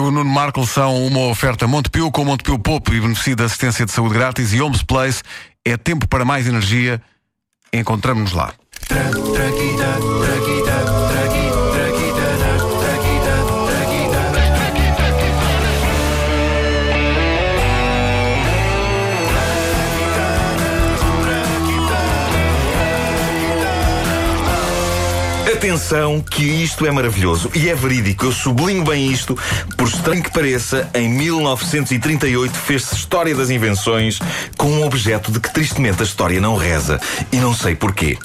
do Nuno Marco são uma oferta Montepio com Montepio Popo e beneficio da assistência de saúde grátis e Homes Place. É tempo para mais energia. Encontramos-nos lá. Atenção que isto é maravilhoso e é verídico. Eu sublinho bem isto, por estranho que pareça, em 1938 fez-se história das invenções com um objeto de que tristemente a história não reza. E não sei porquê.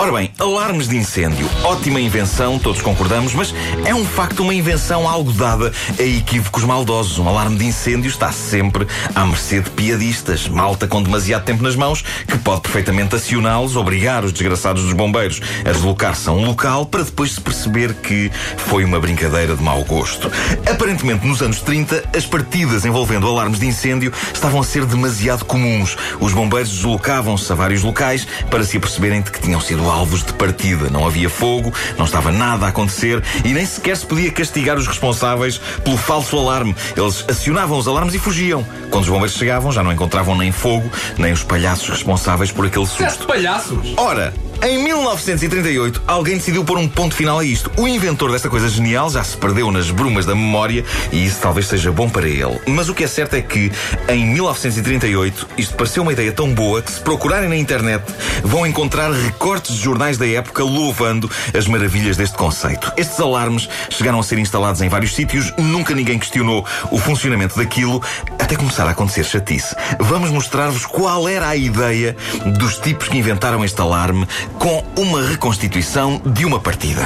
Ora bem, alarmes de incêndio. Ótima invenção, todos concordamos, mas é um facto uma invenção algo dada a equívocos maldosos. Um alarme de incêndio está sempre à mercê de piadistas, malta com demasiado tempo nas mãos, que pode perfeitamente acioná-los, obrigar os desgraçados dos bombeiros a deslocar-se a um local para depois se perceber que foi uma brincadeira de mau gosto. Aparentemente, nos anos 30, as partidas envolvendo alarmes de incêndio estavam a ser demasiado comuns. Os bombeiros deslocavam-se a vários locais para se aperceberem de que tinham sido alvos de partida. Não havia fogo, não estava nada a acontecer e nem sequer se podia castigar os responsáveis pelo falso alarme. Eles acionavam os alarmes e fugiam. Quando os bombeiros chegavam, já não encontravam nem fogo, nem os palhaços responsáveis por aquele susto. palhaços? Ora, em 1938, alguém decidiu pôr um ponto final a isto. O inventor desta coisa genial já se perdeu nas brumas da memória e isso talvez seja bom para ele. Mas o que é certo é que, em 1938, isto pareceu uma ideia tão boa que, se procurarem na internet, vão encontrar recortes de jornais da época louvando as maravilhas deste conceito. Estes alarmes chegaram a ser instalados em vários sítios, nunca ninguém questionou o funcionamento daquilo, até começar a acontecer chatice. Vamos mostrar-vos qual era a ideia dos tipos que inventaram este alarme com uma reconstituição de uma partida.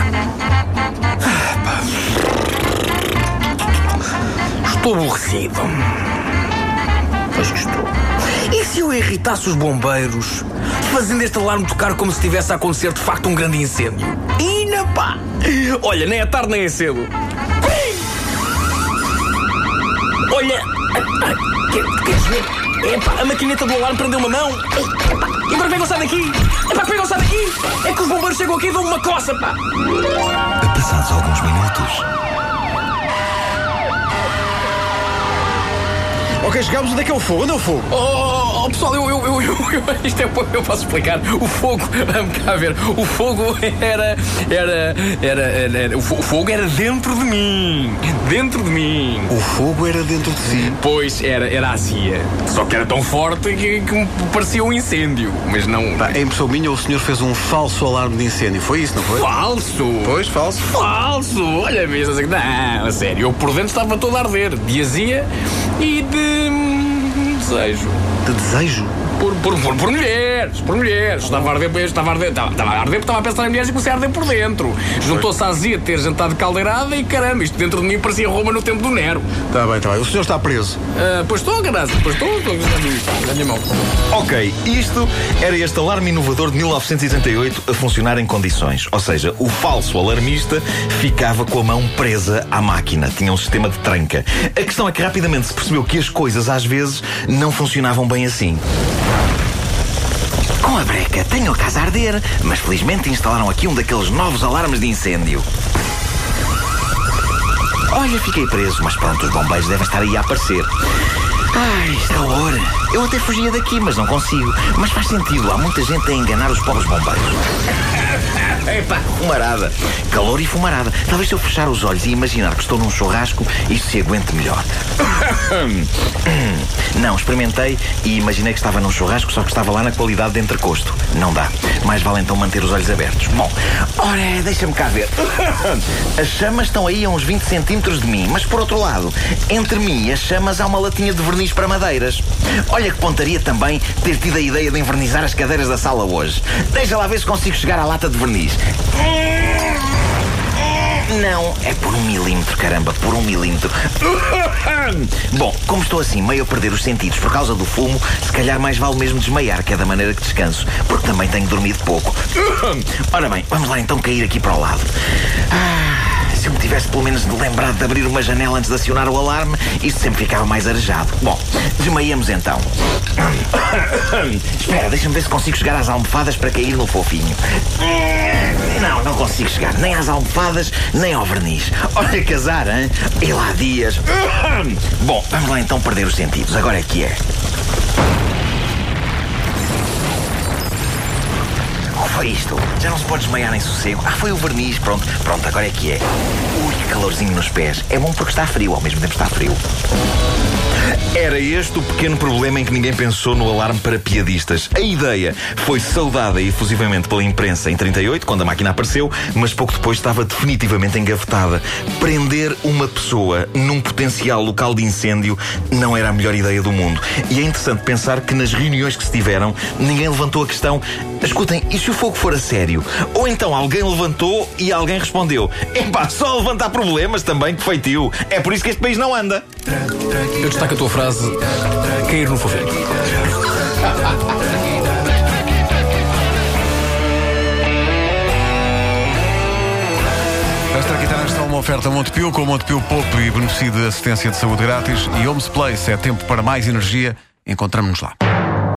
Estou aborrecido. Pois que estou. E se eu irritasse os bombeiros, fazendo este alarme tocar como se estivesse a acontecer de facto um grande incêndio? Ina pá! Olha, nem é tarde nem é cedo. Olha! Quer- Queres ver? Epá, a maquineta do alarme prendeu uma mão. E agora saio daqui? Epá, saio daqui? É que os bombeiros chegam aqui e dão uma coça, pá! Passados alguns minutos. Ok, chegámos. Onde é que é o fogo? Onde é o fogo? Oh, oh, pessoal, eu, eu, eu, eu, isto é, eu posso explicar. O fogo, vamos cá ver. O fogo era, era, era, era, era- o fo- o fogo era dentro de mim, dentro de mim. O fogo era dentro de si. Pois era, era azia. Só que era tão forte que, que me parecia um incêndio, mas não. Pá, em impressão minha, o senhor fez um falso alarme de incêndio. Foi isso, não foi? Falso! Pois, falso. Falso! Olha mesmo, assim, não, a sério, eu por dentro estava todo a arder, de azia e de desejo. De desejo? Por, por, por, por mulheres, por mulheres. Estava a arder, estava a arder, estava, estava a arder porque estava a pensar em mulheres e comecei a arder por dentro. Juntou-se a azia de ter jantado caldeirada e caramba, isto dentro de mim parecia Roma no tempo do Nero. Está bem, está bem. O senhor está preso. Ah, pois estou, graças, pois estou, estou, minha mão. Ok, isto era este alarme inovador de 1978 a funcionar em condições. Ou seja, o falso alarmista ficava com a mão presa à máquina. Tinha um sistema de tranca. A questão é que rapidamente se percebeu que as coisas às vezes não funcionavam bem assim. Com a breca, tenho a casa a arder, mas felizmente instalaram aqui um daqueles novos alarmes de incêndio. Olha, fiquei preso, mas pronto, os bombeiros devem estar aí a aparecer. Ai, calor. Eu até fugia daqui, mas não consigo. Mas faz sentido, há muita gente a enganar os pobres bombeiros. Epá, fumarada. Calor e fumarada. Talvez se eu fechar os olhos e imaginar que estou num churrasco, isto se aguente melhor. Não, experimentei e imaginei que estava num churrasco, só que estava lá na qualidade de entrecosto. Não dá. Mais vale então manter os olhos abertos. Bom, ora, deixa-me cá ver. As chamas estão aí a uns 20 centímetros de mim, mas por outro lado, entre mim e as chamas há uma latinha de verniz para madeiras. Olha que pontaria também ter tido a ideia de envernizar as cadeiras da sala hoje. Deixa lá ver se consigo chegar à lata de verniz. Não, é por um milímetro, caramba, por um milímetro. Bom, como estou assim, meio a perder os sentidos por causa do fumo, se calhar mais vale mesmo desmaiar, que é da maneira que descanso, porque também tenho dormido pouco. Ora bem, vamos lá então cair aqui para o lado. Ah, se eu me tivesse pelo menos lembrado de abrir uma janela antes de acionar o alarme, isto sempre ficava mais arejado. Bom, desmaiemos então. Espera, deixa-me ver se consigo chegar às almofadas para cair no fofinho. Não, não consigo chegar nem às almofadas, nem ao verniz. Olha azar, hein? E lá dias. Bom, vamos lá então perder os sentidos. Agora é que é. Foi isto. Já não se pode desmaiar em sossego. Ah, foi o verniz. Pronto, pronto, agora é que é. Ui, que calorzinho nos pés. É bom porque está frio, ao mesmo tempo está frio. Era este o pequeno problema em que ninguém pensou no alarme para piadistas. A ideia foi saudada efusivamente pela imprensa em 38, quando a máquina apareceu, mas pouco depois estava definitivamente engavetada. Prender uma pessoa num potencial local de incêndio não era a melhor ideia do mundo. E é interessante pensar que nas reuniões que se tiveram, ninguém levantou a questão: escutem, e se o fogo for a sério? Ou então alguém levantou e alguém respondeu: epá, só levantar problemas também, que feitio. É por isso que este país não anda. Eu destaco a tua frase: cair no fofinho. Esta guitarra está uma oferta Montepio com Montepio Pop e beneficio de assistência de saúde grátis e Homes Place é tempo para mais energia. Encontramos-nos lá.